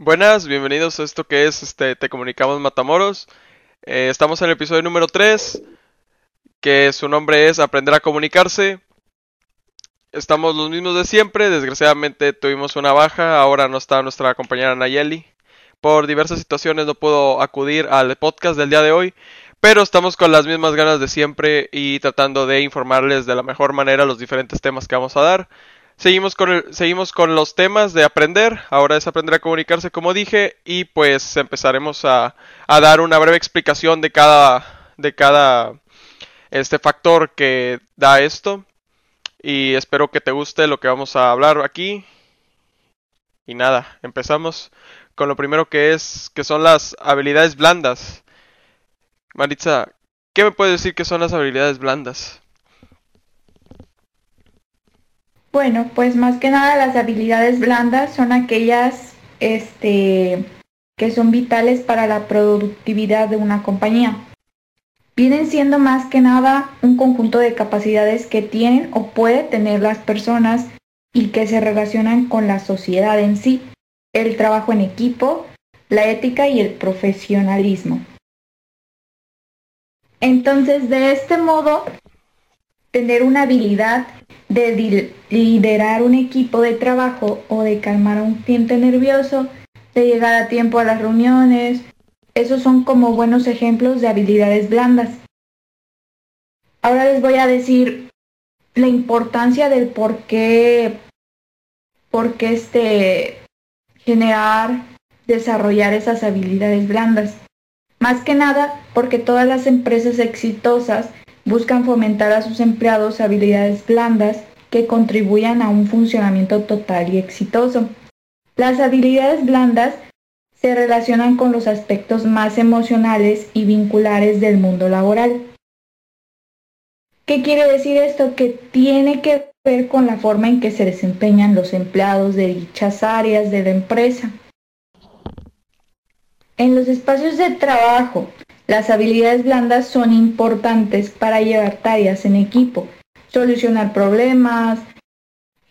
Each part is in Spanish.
Buenas, bienvenidos a esto que es este Te Comunicamos Matamoros. Eh, estamos en el episodio número 3, que su nombre es Aprender a Comunicarse. Estamos los mismos de siempre, desgraciadamente tuvimos una baja, ahora no está nuestra compañera Nayeli. Por diversas situaciones no puedo acudir al podcast del día de hoy, pero estamos con las mismas ganas de siempre y tratando de informarles de la mejor manera los diferentes temas que vamos a dar. Seguimos con, el, seguimos con los temas de aprender. Ahora es aprender a comunicarse, como dije, y pues empezaremos a, dar una breve explicación de cada, de cada este factor que da esto. Y espero que te guste lo que vamos a hablar aquí. Y nada, empezamos con lo primero que es que son las habilidades blandas. Maritza, ¿qué me puedes decir que son las habilidades blandas? Bueno, pues más que nada las habilidades blandas son aquellas este, que son vitales para la productividad de una compañía. Vienen siendo más que nada un conjunto de capacidades que tienen o pueden tener las personas y que se relacionan con la sociedad en sí, el trabajo en equipo, la ética y el profesionalismo. Entonces, de este modo, tener una habilidad de liderar un equipo de trabajo o de calmar a un cliente nervioso, de llegar a tiempo a las reuniones. Esos son como buenos ejemplos de habilidades blandas. Ahora les voy a decir la importancia del por qué, por qué este, generar, desarrollar esas habilidades blandas. Más que nada porque todas las empresas exitosas buscan fomentar a sus empleados habilidades blandas que contribuyan a un funcionamiento total y exitoso. Las habilidades blandas se relacionan con los aspectos más emocionales y vinculares del mundo laboral. ¿Qué quiere decir esto? Que tiene que ver con la forma en que se desempeñan los empleados de dichas áreas de la empresa. En los espacios de trabajo, las habilidades blandas son importantes para llevar tareas en equipo, solucionar problemas,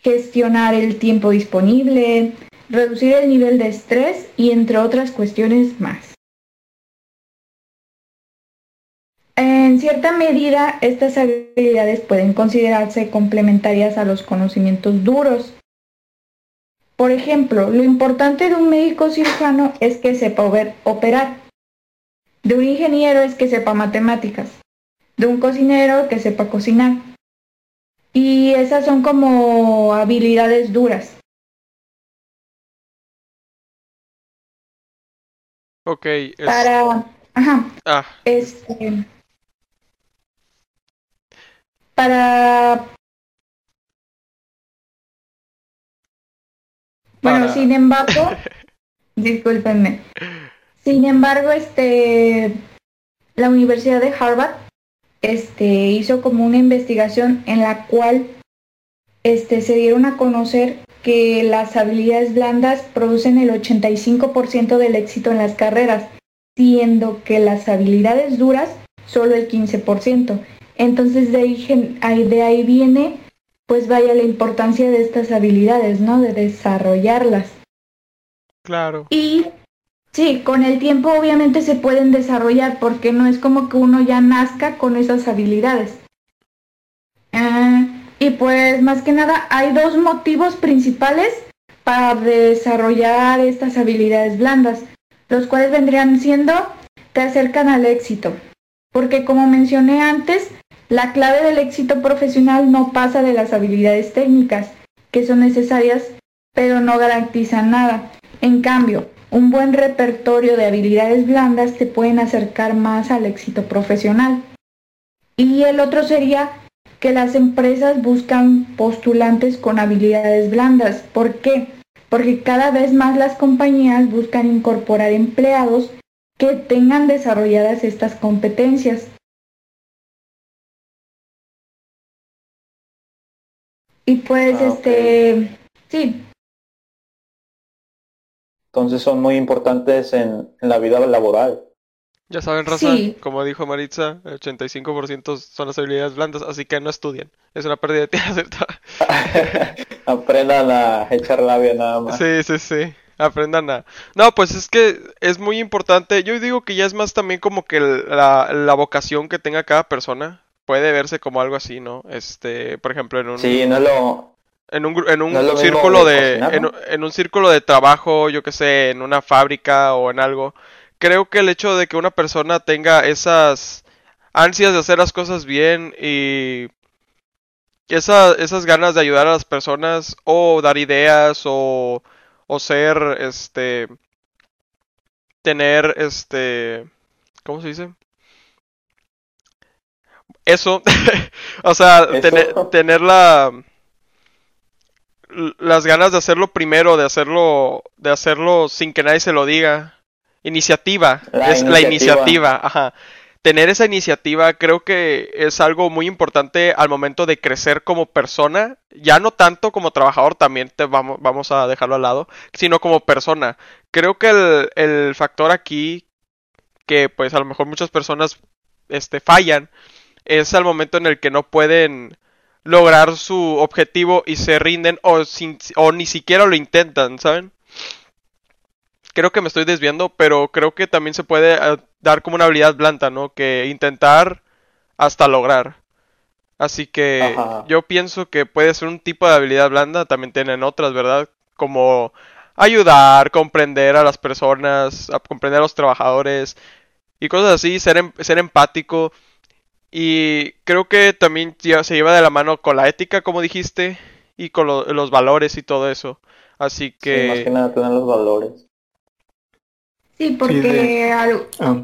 gestionar el tiempo disponible, reducir el nivel de estrés y entre otras cuestiones más. En cierta medida, estas habilidades pueden considerarse complementarias a los conocimientos duros. Por ejemplo, lo importante de un médico cirujano es que sepa operar de un ingeniero es que sepa matemáticas. De un cocinero que sepa cocinar. Y esas son como habilidades duras. Ok. Para... Ajá. Ah. Este... Para... Bueno, sin embargo, discúlpenme. Sin embargo, este, la Universidad de Harvard este, hizo como una investigación en la cual este, se dieron a conocer que las habilidades blandas producen el 85% del éxito en las carreras, siendo que las habilidades duras solo el 15%. Entonces de ahí, de ahí viene, pues vaya la importancia de estas habilidades, ¿no? De desarrollarlas. Claro. Y Sí, con el tiempo obviamente se pueden desarrollar porque no es como que uno ya nazca con esas habilidades. Ah, y pues más que nada hay dos motivos principales para desarrollar estas habilidades blandas, los cuales vendrían siendo te acercan al éxito. Porque como mencioné antes, la clave del éxito profesional no pasa de las habilidades técnicas, que son necesarias, pero no garantizan nada. En cambio, un buen repertorio de habilidades blandas te pueden acercar más al éxito profesional. Y el otro sería que las empresas buscan postulantes con habilidades blandas. ¿Por qué? Porque cada vez más las compañías buscan incorporar empleados que tengan desarrolladas estas competencias. Y pues ah, este, sí, entonces son muy importantes en, la vida laboral. Ya saben, Raza, como dijo Maritza, el 85% son las habilidades blandas, así que no estudien. Es una pérdida de tiempo, Aprendan a echar labia nada más. Sí, sí, sí. aprendan a... No, pues es que es muy importante. Yo digo que ya es más también como que la, la vocación que tenga cada persona. Puede verse como algo así, ¿no? Este, por ejemplo, en un... Sí, no lo... En un, en un círculo de... en, en, un círculo de trabajo, yo que sé, en una fábrica o en algo. Creo que el hecho de que una persona tenga esas ansias de hacer las cosas bien y esa, esas ganas de ayudar a las personas o dar ideas o, o ser, este, tener, este, ¿cómo se dice? Eso, o sea, tener la, las ganas de hacerlo primero, de hacerlo, de hacerlo sin que nadie se lo diga. Iniciativa, es la iniciativa, ajá tener esa iniciativa creo que es algo muy importante al momento de crecer como persona, ya no tanto como trabajador, también te vamos, vamos a dejarlo al lado, sino como persona. Creo que el, el factor aquí que pues a lo mejor muchas personas este, fallan es al momento en el que no pueden lograr su objetivo y se rinden o, sin, o ni siquiera lo intentan, ¿saben? creo que me estoy desviando, pero creo que también se puede eh, dar como una habilidad blanda, ¿no? Que intentar hasta lograr. Así que yo pienso que puede ser un tipo de habilidad blanda, también tienen otras, ¿verdad? Como ayudar, comprender a las personas, comprender a los trabajadores y cosas así, ser, em, ser empático. Y creo que también se lleva de la mano con la ética, como dijiste, y con los valores y todo eso. Así que... más que nada tener los valores. Sí, porque ah.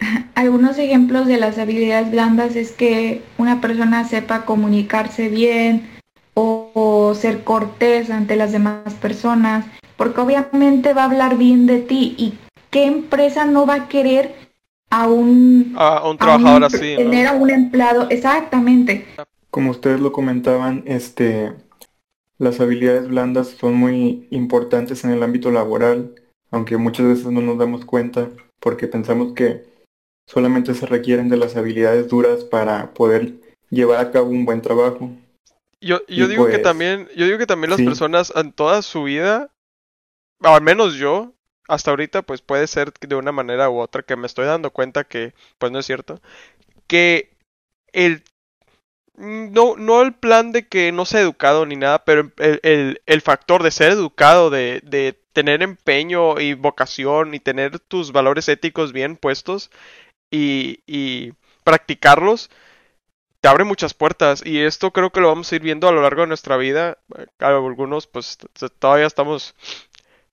algunos ejemplos de las habilidades blandas es que una persona sepa comunicarse bien o, ser cortés ante las demás personas, porque obviamente va a hablar bien de ti y qué empresa no va a querer a un, a un trabajador así, tener a un empleado exactamente. Como ustedes lo comentaban, este las habilidades blandas son muy importantes en el ámbito laboral aunque muchas veces no nos damos cuenta porque pensamos que solamente se requieren de las habilidades duras para poder llevar a cabo un buen trabajo. Yo, yo digo que pues, también, yo digo que también las personas en toda su vida, al menos yo, hasta ahorita, pues puede ser de una manera u otra que me estoy dando cuenta que, pues no es cierto, que el no, no el plan de que no sea educado ni nada, pero el, el, el factor de ser educado, de, de tener empeño y vocación y tener tus valores éticos bien puestos y, y practicarlos, te abre muchas puertas y esto creo que lo vamos a ir viendo a lo largo de nuestra vida. Algunos pues todavía estamos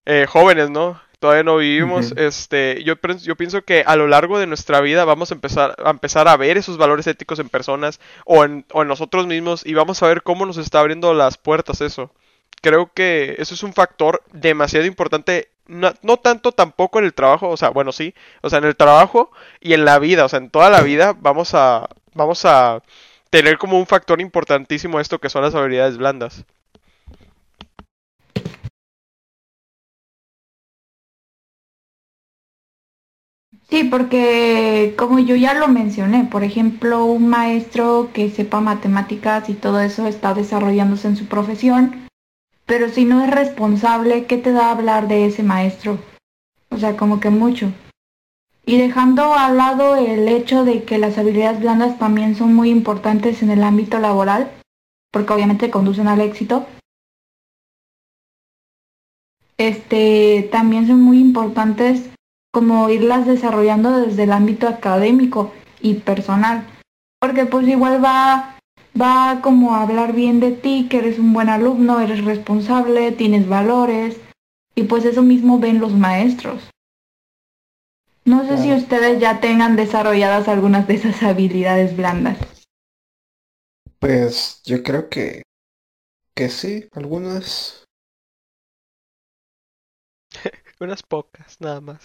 eh, jóvenes, ¿no? Todavía no vivimos. Este, yo, yo pienso que a lo largo de nuestra vida vamos a empezar a empezar a ver esos valores éticos en personas o en, o en nosotros mismos y vamos a ver cómo nos está abriendo las puertas eso creo que eso es un factor demasiado importante. No, tanto tampoco en el trabajo, o sea, bueno, sí, o sea, en el trabajo y en la vida, o sea, en toda la vida vamos a, vamos a tener como un factor importantísimo esto que son las habilidades blandas. Sí, porque como yo ya lo mencioné, por ejemplo, un maestro que sepa matemáticas y todo eso está desarrollándose en su profesión pero si no es responsable, ¿qué te da hablar de ese maestro? O sea, como que mucho. Y dejando al lado el hecho de que las habilidades blandas también son muy importantes en el ámbito laboral, porque obviamente conducen al éxito, este, también son muy importantes como irlas desarrollando desde el ámbito académico y personal, porque pues igual va va como a hablar bien de ti, que eres un buen alumno, eres responsable, tienes valores, y pues eso mismo ven los maestros. No sé si ustedes ya tengan desarrolladas algunas de esas habilidades blandas. Pues yo creo que que sí, algunas. unas pocas, nada más.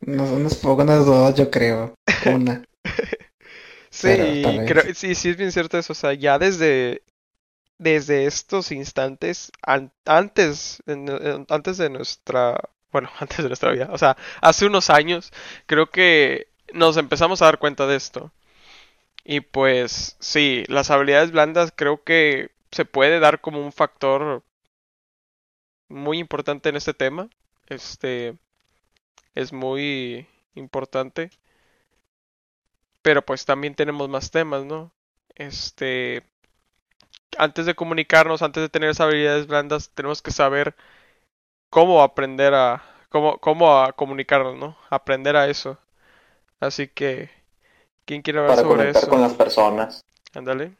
no, unas pocas, unas dos, yo creo. Una. Sí, creo, sí, sí es bien cierto eso. O sea, ya desde, desde estos instantes, antes, antes de nuestra, bueno, antes de nuestra vida, o sea, hace unos años, creo que nos empezamos a dar cuenta de esto. Y pues, sí, las habilidades blandas creo que se puede dar como un factor muy importante en este tema. Este es muy importante. Pero pues también tenemos más temas, ¿no? Este antes de comunicarnos, antes de tener esas habilidades blandas, tenemos que saber cómo aprender a cómo cómo a comunicarnos, ¿no? Aprender a eso. Así que ¿quién quiere hablar para sobre eso? con las personas. Ándale.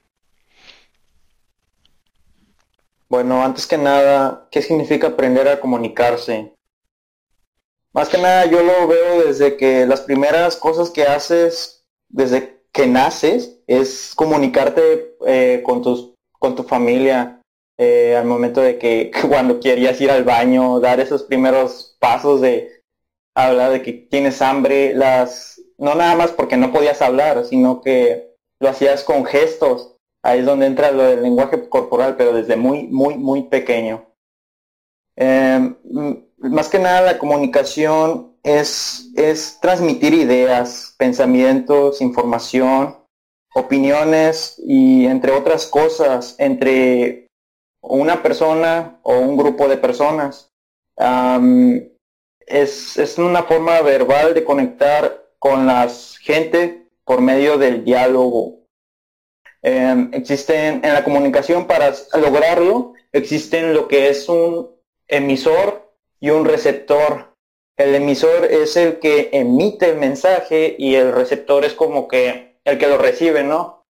Bueno, antes que nada, ¿qué significa aprender a comunicarse? Más que nada yo lo veo desde que las primeras cosas que haces desde que naces es comunicarte eh, con tus con tu familia eh, al momento de que cuando querías ir al baño, dar esos primeros pasos de hablar de que tienes hambre, las no nada más porque no podías hablar, sino que lo hacías con gestos. Ahí es donde entra lo del lenguaje corporal, pero desde muy, muy, muy pequeño. Eh, más que nada la comunicación es, es transmitir ideas, pensamientos, información, opiniones y entre otras cosas entre una persona o un grupo de personas. Es, es una forma verbal de conectar con la gente por medio del diálogo. Eh, existen en la comunicación para lograrlo, existen lo que es un emisor y un receptor. El emisor es el que emite el mensaje y el receptor es como que el que lo recibe, ¿no?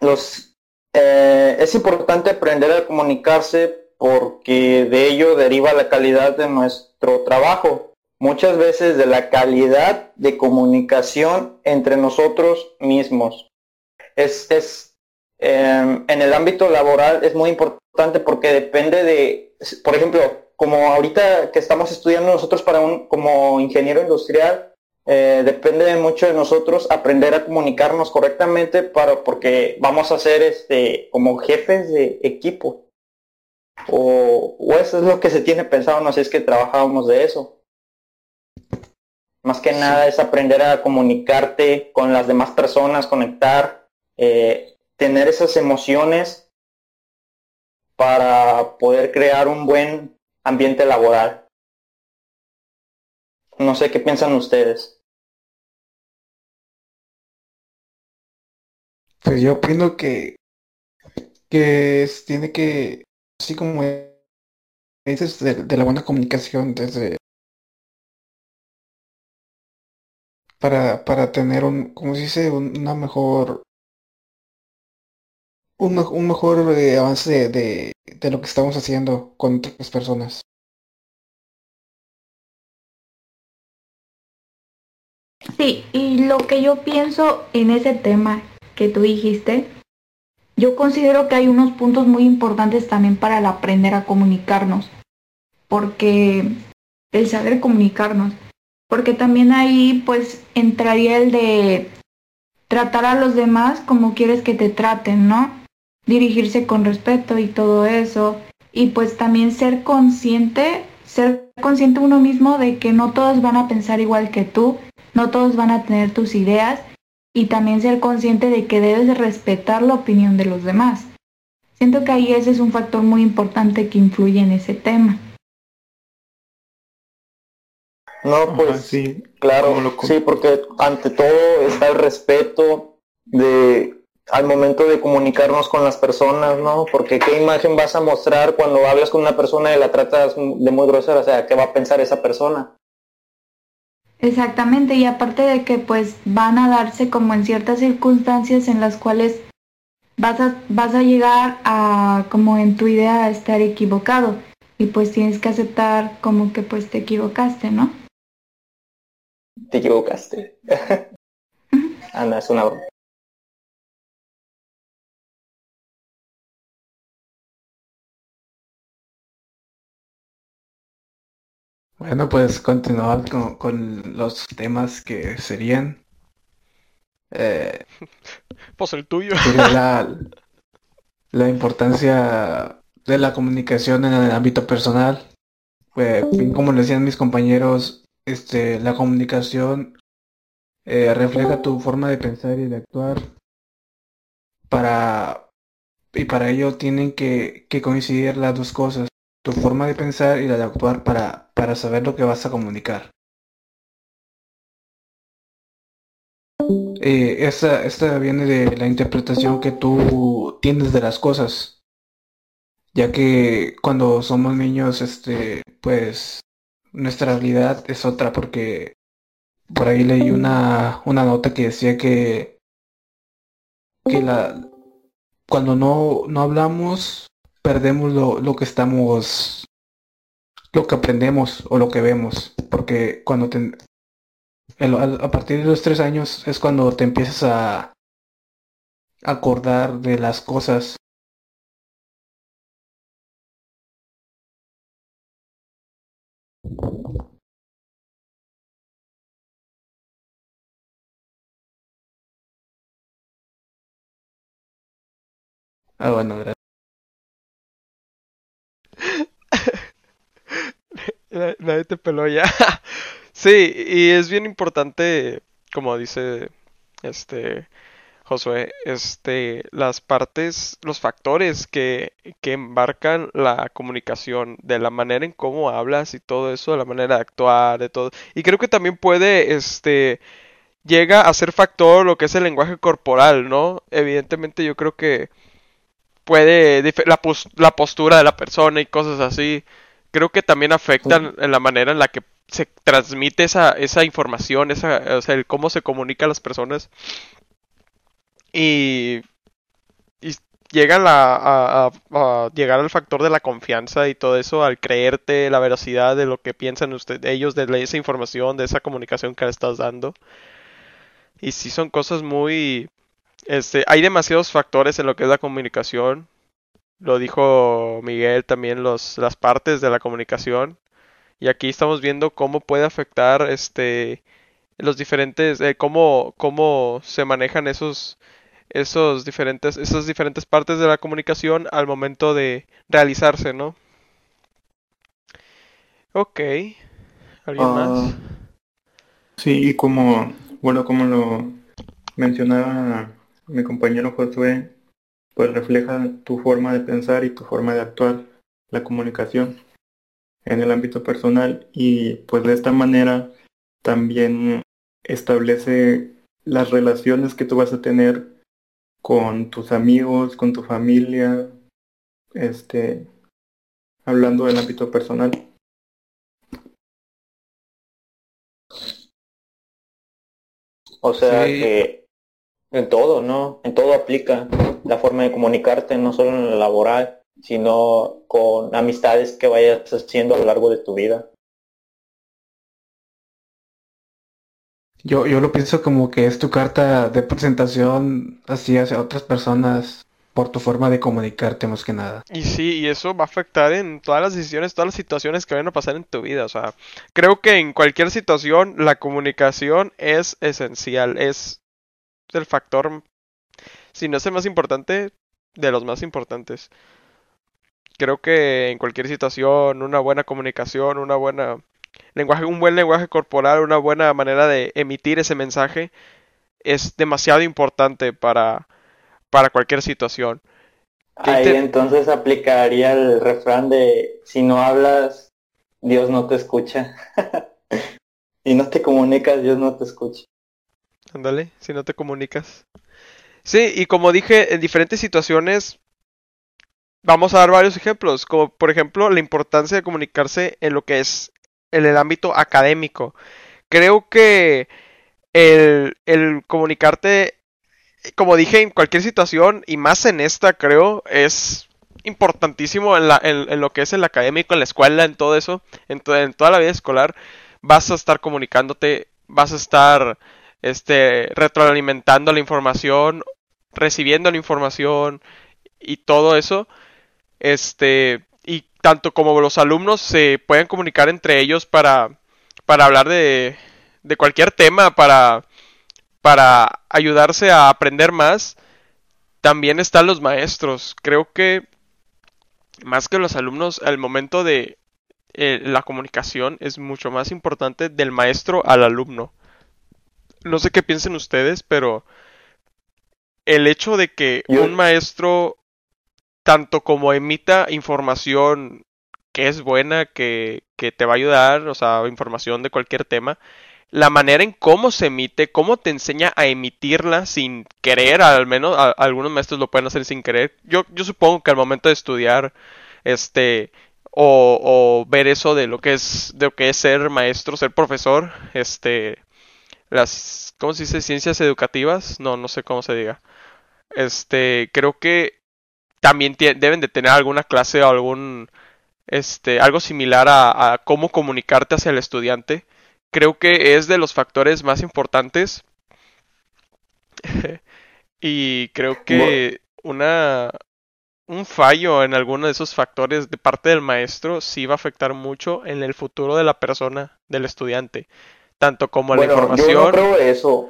Los, eh, es importante aprender a comunicarse porque de ello deriva la calidad de nuestro trabajo. Muchas veces de la calidad de comunicación entre nosotros mismos. Es, es eh, en el ámbito laboral es muy importante porque depende de, por ejemplo, como ahorita que estamos estudiando nosotros para un, como ingeniero industrial, eh, depende mucho de nosotros aprender a comunicarnos correctamente para, porque vamos a ser este, como jefes de equipo. O, o eso es lo que se tiene pensado, no sé, es que trabajábamos de eso. Más que sí. nada es aprender a comunicarte con las demás personas, conectar, eh, tener esas emociones para poder crear un buen ambiente laboral. No sé qué piensan ustedes. Pues yo opino que, que es, tiene que, así como dices, de, la buena comunicación desde para, para tener un, como se dice, un, una mejor un, un mejor eh, avance de, de, de, lo que estamos haciendo con otras personas. Sí, y lo que yo pienso en ese tema que tú dijiste, yo considero que hay unos puntos muy importantes también para el aprender a comunicarnos, porque el saber comunicarnos, porque también ahí pues entraría el de tratar a los demás como quieres que te traten, ¿no? Dirigirse con respeto y todo eso. Y pues también ser consciente, ser consciente uno mismo de que no todos van a pensar igual que tú, no todos van a tener tus ideas y también ser consciente de que debes respetar la opinión de los demás. Siento que ahí ese es un factor muy importante que influye en ese tema. No, pues Ajá, sí, claro, sí, porque ante todo está el respeto de al momento de comunicarnos con las personas, ¿no? Porque qué imagen vas a mostrar cuando hablas con una persona y la tratas de muy grosera, o sea, ¿qué va a pensar esa persona? Exactamente, y aparte de que pues van a darse como en ciertas circunstancias en las cuales vas a, vas a llegar a como en tu idea a estar equivocado y pues tienes que aceptar como que pues te equivocaste, ¿no? Te equivocaste. Anda, es una broma. Bueno, pues continuar con, con los temas que serían eh, Pues el tuyo. sería la, la importancia de la comunicación en el ámbito personal. Pues, como decían mis compañeros, este, la comunicación eh, refleja tu forma de pensar y de actuar. Para y para ello tienen que, que coincidir las dos cosas. Tu forma de pensar y la de actuar para, para saber lo que vas a comunicar. Eh, esta, esta viene de la interpretación que tú tienes de las cosas. Ya que cuando somos niños, este, pues nuestra realidad es otra porque por ahí leí una, una nota que decía que, que la, cuando no, no hablamos, perdemos lo, lo que estamos, lo que aprendemos o lo que vemos. Porque cuando te, a partir de los tres años es cuando te empiezas a acordar de las cosas. Ah, bueno. Nadie te peló ya. Sí, y es bien importante, como dice este Josué, este, las partes, los factores que, que embarcan la comunicación, de la manera en cómo hablas y todo eso, de la manera de actuar, de todo. Y creo que también puede, este, llega a ser factor lo que es el lenguaje corporal, ¿no? Evidentemente yo creo que puede, la, la postura de la persona y cosas así, creo que también afectan en la manera en la que se transmite esa, esa información, esa, o sea, el cómo se comunica a las personas. Y, y llegan a, llegar al factor de la confianza y todo eso, al creerte la veracidad de lo que piensan usted, ellos de esa información, de esa comunicación que le estás dando. Y sí son cosas muy... Este, hay demasiados factores en lo que es la comunicación. Lo dijo Miguel también, los, las partes de la comunicación. Y aquí estamos viendo cómo puede afectar este los diferentes eh, cómo cómo se manejan esos esos diferentes esas diferentes partes de la comunicación al momento de realizarse, ¿no? Ok. ¿Alguien Ah, más? Sí, y como, bueno, como lo mencionaba mi compañero Josué, pues refleja tu forma de pensar y tu forma de actuar, la comunicación en el ámbito personal y pues de esta manera también establece las relaciones que tú vas a tener con tus amigos, con tu familia, este, hablando del ámbito personal. O sea Sí. que en todo, ¿no? En todo aplica la forma de comunicarte, no solo en lo laboral, sino con amistades que vayas haciendo a lo largo de tu vida. Yo, yo lo pienso como que es tu carta de presentación así hacia otras personas por tu forma de comunicarte más que nada. Y sí, y eso va a afectar en todas las decisiones, todas las situaciones que vayan a pasar en tu vida. O sea, creo que en cualquier situación la comunicación es esencial, es el factor, si no es el más importante, de los más importantes. Creo que en cualquier situación, una buena comunicación, una buena lenguaje, un buen lenguaje corporal, una buena manera de emitir ese mensaje es demasiado importante para, para cualquier situación. ¿Qué Ahí te- entonces aplicaría el refrán de si no hablas, Dios no te escucha. si no te comunicas, Dios no te escucha. Ándale, si no te comunicas. Sí, y como dije, en diferentes situaciones, vamos a dar varios ejemplos, como por ejemplo la importancia de comunicarse en lo que es en el ámbito académico. Creo que el, el comunicarte, como dije, en cualquier situación, y más en esta, creo, es importantísimo en, la, en, en lo que es el académico, en la escuela, en todo eso, en, to- en toda la vida escolar, vas a estar comunicándote, vas a estar este, retroalimentando la información, recibiendo la información y todo eso. Este, y tanto como los alumnos se pueden comunicar entre ellos para, para hablar de, de cualquier tema, para, para ayudarse a aprender más, también están los maestros. Creo que más que los alumnos, al momento de eh, la comunicación es mucho más importante del maestro al alumno. No sé qué piensen ustedes, pero el hecho de que Yo- un maestro tanto como emita información que es buena, que, que te va a ayudar, o sea, información de cualquier tema, la manera en cómo se emite, cómo te enseña a emitirla sin querer, al menos algunos maestros lo pueden hacer sin querer. Yo, yo supongo que al momento de estudiar, este, o, o, ver eso de lo que es, de lo que es ser maestro, ser profesor, este, las, ¿cómo se dice? Ciencias educativas, no, no sé cómo se diga. Este, creo que también deben de tener alguna clase o algún, este, algo similar a, a cómo comunicarte hacia el estudiante creo que es de los factores más importantes. y creo que una un fallo en alguno de esos factores de parte del maestro sí va a afectar mucho en el futuro de la persona, del estudiante, tanto como la información. Yo no creo eso.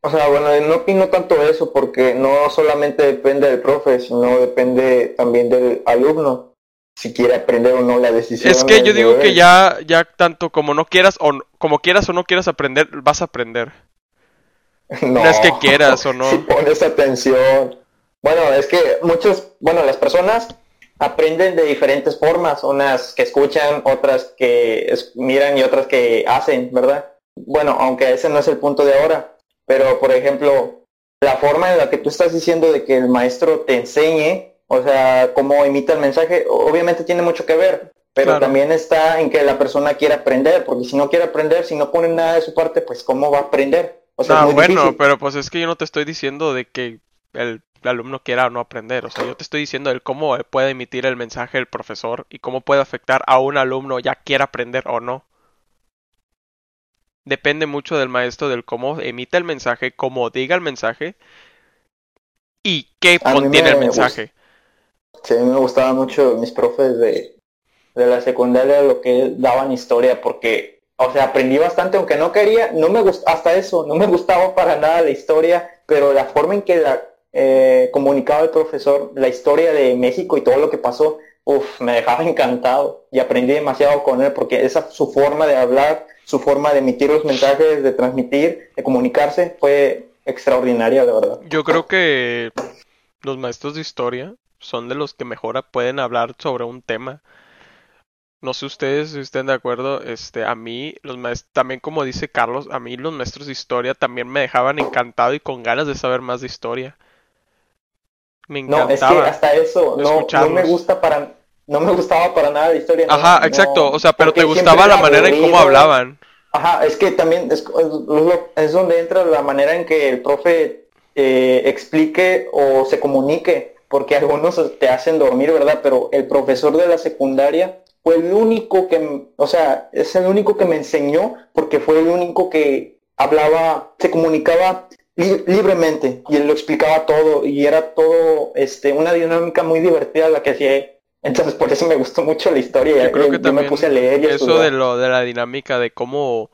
O sea, bueno, no opino tanto eso porque no solamente depende del profe, sino depende también del alumno si quiere aprender o no la decisión. Es que yo digo que ya, ya tanto como no quieras o como quieras o no quieras aprender, vas a aprender. No, es que quieras o no. Si pones atención. Bueno, es que muchos, bueno, las personas aprenden de diferentes formas, unas que escuchan, otras que miran y otras que hacen, ¿verdad? Bueno, aunque ese no es el punto de ahora, pero por ejemplo, la forma en la que tú estás diciendo de que el maestro te enseñe o sea, cómo imita el mensaje, obviamente tiene mucho que ver, pero también está en que la persona quiera aprender, porque si no quiere aprender, si no pone nada de su parte, pues cómo va a aprender. O sea, no, bueno, pero pues es que yo no te estoy diciendo de que el, alumno quiera o no aprender, o sea, yo te estoy diciendo el cómo puede emitir el mensaje el profesor y cómo puede afectar a un alumno ya quiera aprender o no. Depende mucho del maestro del cómo emita el mensaje, cómo diga el mensaje y qué contiene el mensaje. Sí, a mí me gustaba mucho mis profes de, de la secundaria lo que daban historia porque, o sea, aprendí bastante aunque no quería, no me gustaba, hasta eso, no me gustaba para nada la historia, pero la forma en que la eh, comunicaba el profesor, la historia de México y todo lo que pasó, uff, me dejaba encantado y aprendí demasiado con él porque esa su forma de hablar, su forma de emitir los mensajes, de transmitir, de comunicarse, fue extraordinaria, la verdad. Yo creo que los maestros de historia son de los que mejor pueden hablar sobre un tema. No sé ustedes si estén de acuerdo, este, a mí, los maestros, también como dice Carlos, a mí los maestros de historia también me dejaban encantado y con ganas de saber más de historia. Me encantaba. No, es que hasta eso, no, no me gusta para, no me gustaba para nada de historia. Ajá, exacto, o sea, pero te gustaba la manera en cómo hablaban. Ajá, es que también es, es, donde entra la manera en que el profe eh, explique o se comunique porque algunos te hacen dormir, ¿verdad? Pero el profesor de la secundaria fue el único que, o sea, es el único que me enseñó porque fue el único que hablaba, se comunicaba libremente y él lo explicaba todo y era todo este una dinámica muy divertida la que hacía entonces por eso me gustó mucho la historia yo creo que también me puse a leer y eso de lo de la dinámica de cómo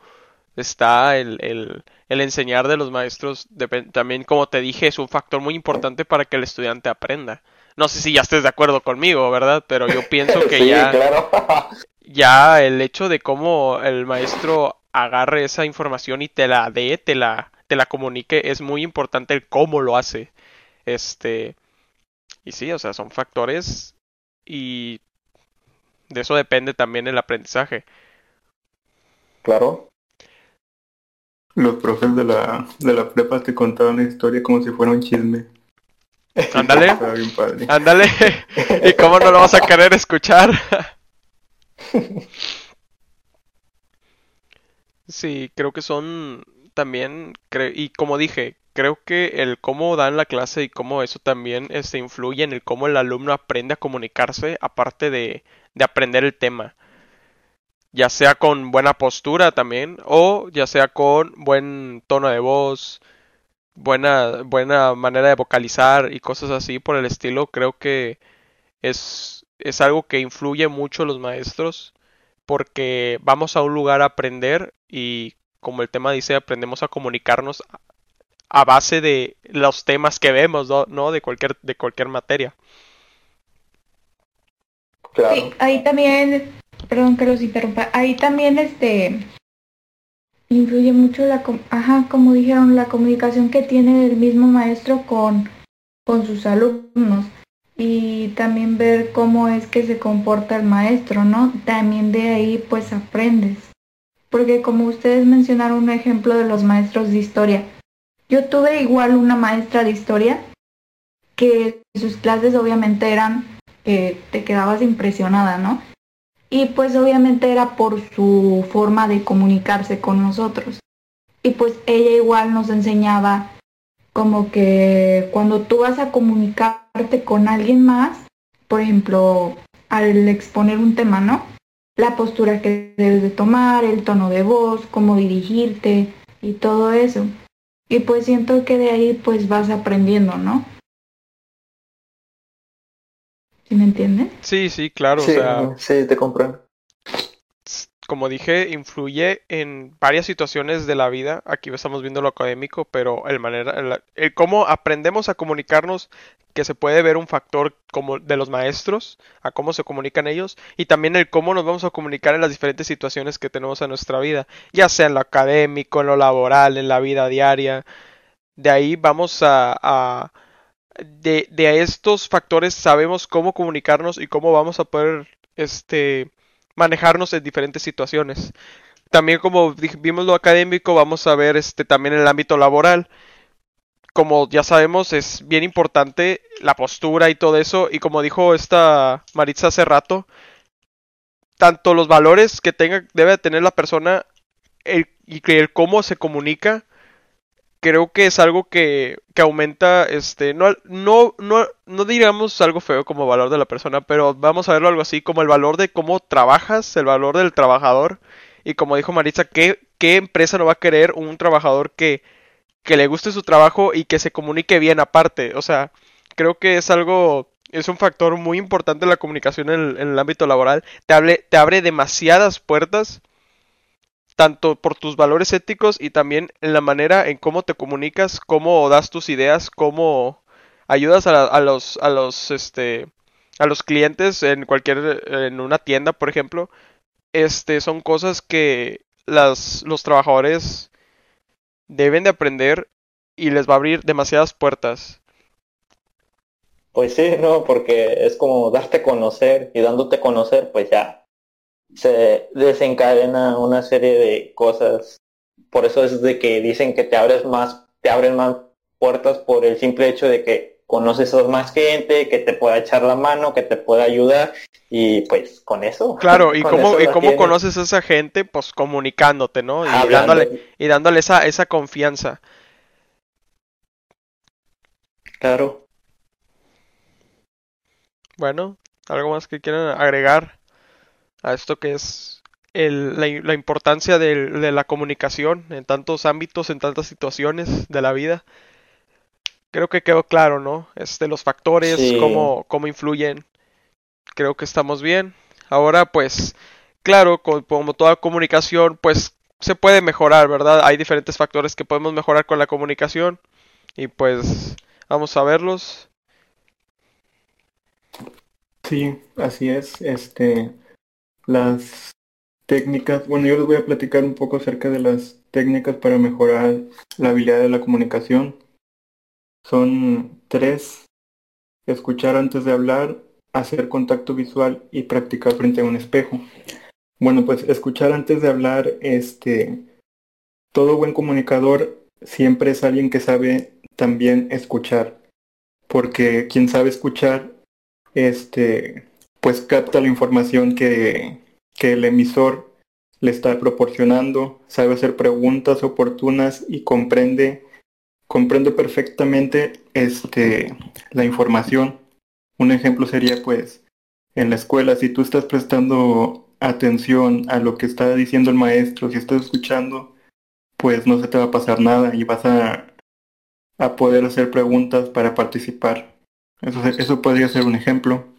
está el, el el enseñar de los maestros también, como te dije, es un factor muy importante para que el estudiante aprenda. No sé si ya estés de acuerdo conmigo, ¿verdad? Pero yo pienso que ya, ya el hecho de cómo el maestro agarre esa información y te la dé, te la, te la comunique, es muy importante el cómo lo hace. Este, y sí, o sea, son factores y de eso depende también el aprendizaje. Claro. Los profes de la, de la prepa te contaban la historia como si fuera un chisme. Ándale. Ándale. ¿Y cómo no lo vas a querer escuchar? Sí, creo que son también, y como dije, creo que el cómo dan la clase y cómo eso también este, influye en el cómo el alumno aprende a comunicarse, aparte de, de aprender el tema. Ya sea con buena postura también o ya sea con buen tono de voz, buena buena manera de vocalizar y cosas así por el estilo, creo que es es algo que influye mucho los maestros porque vamos a un lugar a aprender y como el tema dice, aprendemos a comunicarnos a base de los temas que vemos, ¿no? De cualquier de cualquier materia. Claro. ahí también perdón que los interrumpa, ahí también este influye mucho la, ajá, como dijeron, la comunicación que tiene el mismo maestro con, con sus alumnos. y también ver cómo es que se comporta el maestro, ¿no? También de ahí pues aprendes. Porque como ustedes mencionaron un ejemplo de los maestros de historia, yo tuve igual una maestra de historia que sus clases obviamente eran que te quedabas impresionada, ¿no? Y pues obviamente era por su forma de comunicarse con nosotros. Y pues ella igual nos enseñaba como que cuando tú vas a comunicarte con alguien más, por ejemplo, al exponer un tema, ¿no? La postura que debes de tomar, el tono de voz, cómo dirigirte y todo eso. Y pues siento que de ahí pues vas aprendiendo, ¿no? ¿Sí me entiendes? Sí, sí, claro. Sí, o sea, sí, te comprendo. Como dije, influye en varias situaciones de la vida. Aquí estamos viendo lo académico, pero el manera, el, cómo aprendemos a comunicarnos, que se puede ver un factor como de los maestros, a cómo se comunican ellos, y también el cómo nos vamos a comunicar en las diferentes situaciones que tenemos en nuestra vida, ya sea en lo académico, en lo laboral, en la vida diaria. De ahí vamos a, a de, de estos factores sabemos cómo comunicarnos y cómo vamos a poder este manejarnos en diferentes situaciones. También como vimos lo académico, vamos a ver este también el ámbito laboral. Como ya sabemos, es bien importante la postura y todo eso. Y como dijo esta Maritza hace rato, tanto los valores que tenga, debe tener la persona el, y el cómo se comunica, creo que es algo que, que aumenta, este, no, no, no, no diríamos algo feo como valor de la persona, pero vamos a verlo algo así, como el valor de cómo trabajas, el valor del trabajador, y como dijo Maritza, ¿qué, qué empresa no va a querer un trabajador que, que le guste su trabajo y que se comunique bien aparte? O sea, creo que es algo, es un factor muy importante la comunicación en el, en el ámbito laboral, te, hable, te abre demasiadas puertas tanto por tus valores éticos y también en la manera en cómo te comunicas, cómo das tus ideas, cómo ayudas a, a los a los este a los clientes en cualquier en una tienda, por ejemplo. Este son cosas que las los trabajadores deben de aprender y les va a abrir demasiadas puertas. Pues sí, no, porque es como darte a conocer y dándote a conocer, pues ya se desencadena una serie de cosas. Por eso es de que dicen que te abres más, te abren más puertas por el simple hecho de que conoces a más gente, que te pueda echar la mano, que te pueda ayudar y pues con eso. Claro, y cómo y cómo conoces a esa gente, pues comunicándote, ¿no? Y Hablando. dándole y dándole esa esa confianza. Claro. Bueno, ¿algo más que quieran agregar a esto que es el- la, la importancia de, la comunicación en tantos ámbitos, en tantas situaciones de la vida? Creo que quedó claro, ¿no? Este, los factores, Sí. cómo, cómo influyen. Creo que estamos bien. Ahora, pues, claro, co- como toda comunicación, pues se puede mejorar, ¿verdad? Hay diferentes factores que podemos mejorar con la comunicación y pues vamos a verlos. Sí, así es. Este, las técnicas, bueno, yo les voy a platicar un poco acerca de las técnicas para mejorar la habilidad de la comunicación. Son tres, escuchar antes de hablar, hacer contacto visual y practicar frente a un espejo. Bueno, pues escuchar antes de hablar, este, todo buen comunicador siempre es alguien que sabe también escuchar, porque quien sabe escuchar este, pues capta la información que, que el emisor le está proporcionando, sabe hacer preguntas oportunas y comprende, comprende perfectamente este, la información. Un ejemplo sería pues en la escuela, si tú estás prestando atención a lo que está diciendo el maestro, si estás escuchando, pues no se te va a pasar nada y vas a, a poder hacer preguntas para participar. Eso, podría ser un ejemplo.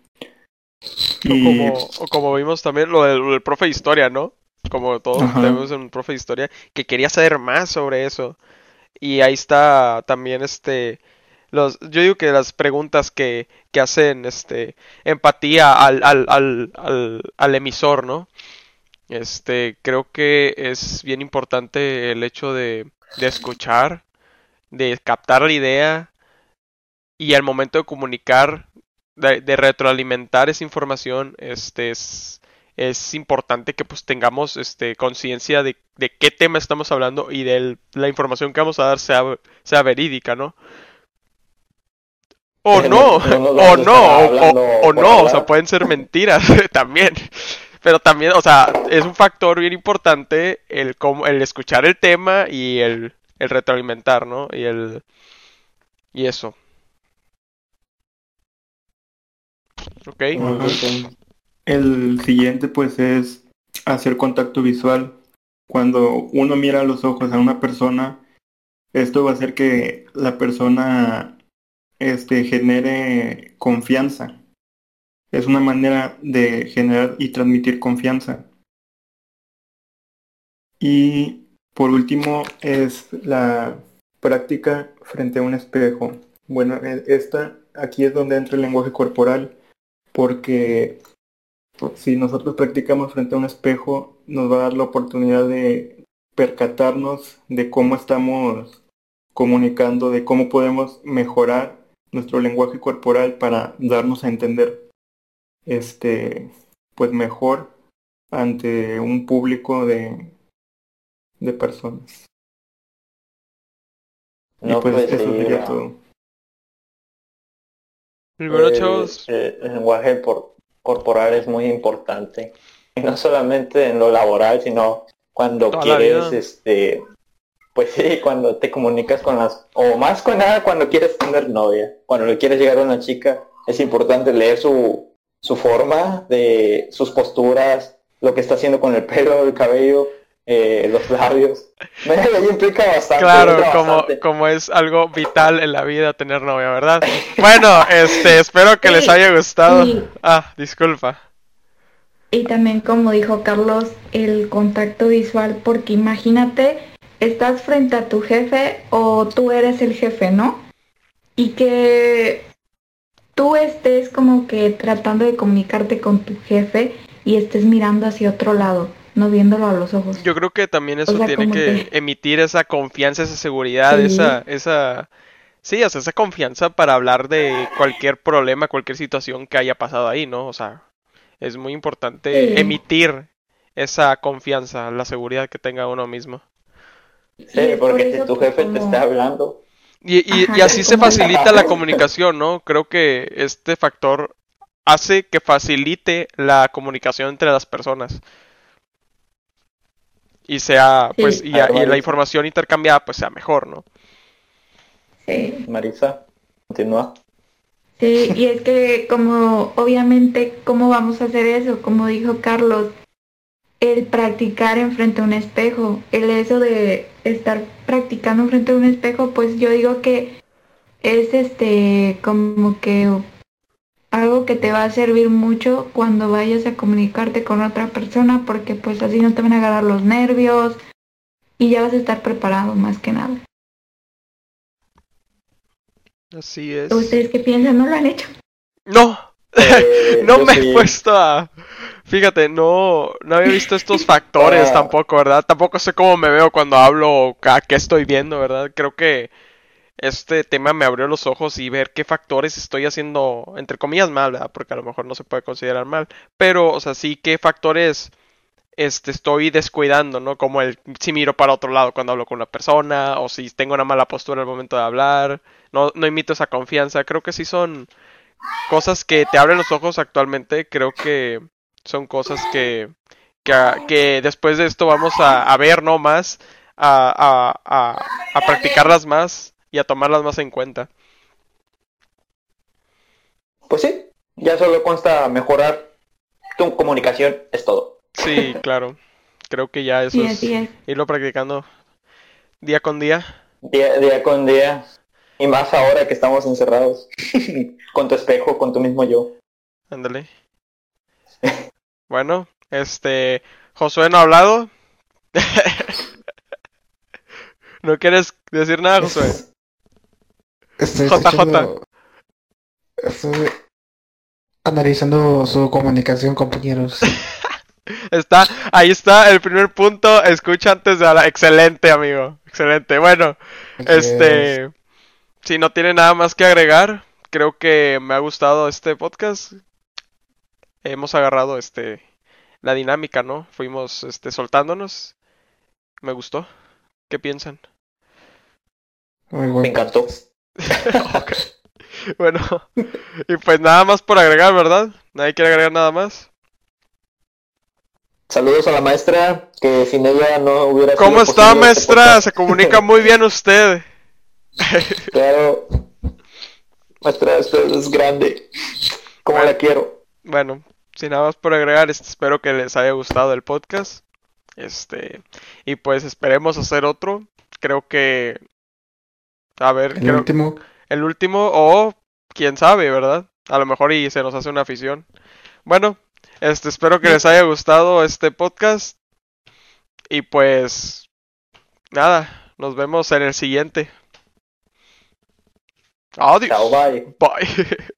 O como, o como vimos también lo del, lo del profe de historia, ¿no? Como todos Ajá. tenemos un profe de historia que quería saber más sobre eso. Y ahí está también este los yo digo que las preguntas que, que hacen este empatía al, al, al, al, al emisor, ¿no? Este, creo que es bien importante el hecho de, de escuchar, de captar la idea y al momento de comunicar de, de retroalimentar esa información, este es, es importante que pues tengamos este conciencia de, de qué tema estamos hablando y de la información que vamos a dar sea, sea verídica, ¿no? O no, no- o no, o, no, o sea, pueden ser mentiras también. Pero también, o sea, es un factor bien importante el, cómo- el escuchar el tema y el, el retroalimentar, ¿no? Y el... Y eso. ¿Ok? El siguiente pues es hacer contacto visual. Cuando uno mira los ojos a una persona, esto va a hacer que la persona este, genere confianza. Es una manera de generar y transmitir confianza. Y por último es la práctica frente a un espejo. Bueno, e- esta aquí es donde entra el lenguaje corporal porque si nosotros practicamos frente a un espejo, nos va a dar la oportunidad de percatarnos de cómo estamos comunicando, de cómo podemos mejorar nuestro lenguaje corporal para darnos a entender este pues mejor ante un público de, de personas. No, y pues, pues, eso sería todo. Eh, eh, el lenguaje por- corporal es muy importante. Y no solamente en lo laboral, sino cuando quieres, este, pues sí, cuando te comunicas con las, o más con nada cuando quieres tener novia, cuando le quieres llegar a una chica, es importante leer su, su forma, de sus posturas, lo que está haciendo con el pelo, el cabello, eh, los labios. Ahí implica bastante. claro, como, bastante. como es algo vital en la vida tener novia, ¿verdad? Bueno, este, espero que les haya gustado. y- Ah, disculpa. Y también, como dijo Carlos, el contacto visual, porque imagínate, estás frente a tu jefe o tú eres el jefe, ¿no? Y que tú estés como que tratando de comunicarte con tu jefe y estés mirando hacia otro lado, no viéndolo a los ojos. Yo creo que también eso sea, tiene que que- emitir esa confianza, esa seguridad, Sí. esa, esa, sí, o sea, esa confianza para hablar de cualquier problema, cualquier situación que haya pasado ahí, ¿no? O sea, es muy importante Sí. emitir esa confianza, la seguridad que tenga uno mismo. Y Sí, porque si tu jefe te está hablando, Y, y, Ajá, y así se facilita la comunicación, ¿no? Creo que este factor hace que facilite la comunicación entre las personas. Y sea, Sí. pues, y, A ver, y la información intercambiada, pues, sea mejor, ¿no? Sí. Marisa, continúa. Sí, y es que como obviamente, ¿cómo vamos a hacer eso? Como dijo Carlos, el practicar enfrente a un espejo, el eso de estar practicando enfrente a un espejo, pues yo digo que es este como que algo que te va a servir mucho cuando vayas a comunicarte con otra persona, porque pues así no te van a agarrar los nervios y ya vas a estar preparado más que nada. Así es. ¿Ustedes qué piensan? ¿No lo han hecho? No, Eh, no me he puesto a... Fíjate, no, no había visto estos factores Ah. tampoco, ¿verdad? Tampoco sé cómo me veo cuando hablo o a qué estoy viendo, ¿verdad? Creo que este tema me abrió los ojos y ver qué factores estoy haciendo, entre comillas, mal, ¿verdad? Porque a lo mejor no se puede considerar mal. Pero, o sea, sí, qué factores este, estoy descuidando, ¿no? Como el si miro para otro lado cuando hablo con una persona, o si tengo una mala postura al momento de hablar, no, no imito esa confianza. Creo que sí son cosas que te abren los ojos actualmente. Creo que son cosas que, que, que después de esto vamos a, a ver, ¿no? Más, a, a, a practicarlas más y a tomarlas más en cuenta. Pues sí, ya solo consta mejorar tu comunicación, es todo. Sí, claro. Creo que ya eso Sí, es irlo practicando día con día. Día, día con día. Y más ahora que estamos encerrados. con tu espejo, con tu mismo yo. Ándale. Bueno, este, Josué no ha hablado. ¿No quieres decir nada, Josué? Estoy JJ. escuchando- Estoy analizando su comunicación, compañeros. Está, ahí está el primer punto. Escucha antes de hablar. Excelente, amigo. Excelente. Bueno, este, si no tiene nada más que agregar, creo que me ha gustado este podcast. Hemos agarrado este la dinámica, ¿no? Fuimos este soltándonos. Me gustó. ¿Qué piensan? Muy Me encantó. Ok. Bueno, y pues nada más por agregar, ¿verdad? Nadie quiere agregar nada más. Saludos a la maestra, que sin ella no hubiera sido ¿Cómo está, este maestra? Se comunica muy bien usted. Claro. Maestra, usted es grande. Como la quiero. Bueno, sin nada más por agregar, espero que les haya gustado el podcast. Este, y pues esperemos hacer otro. Creo que, a ver, El creo, último. el último o quién sabe, ¿verdad? A lo mejor y se nos hace una afición. Bueno, este, espero que les haya gustado este podcast. Y pues, nada, nos vemos en el siguiente. Adiós. Chao, bye. Bye.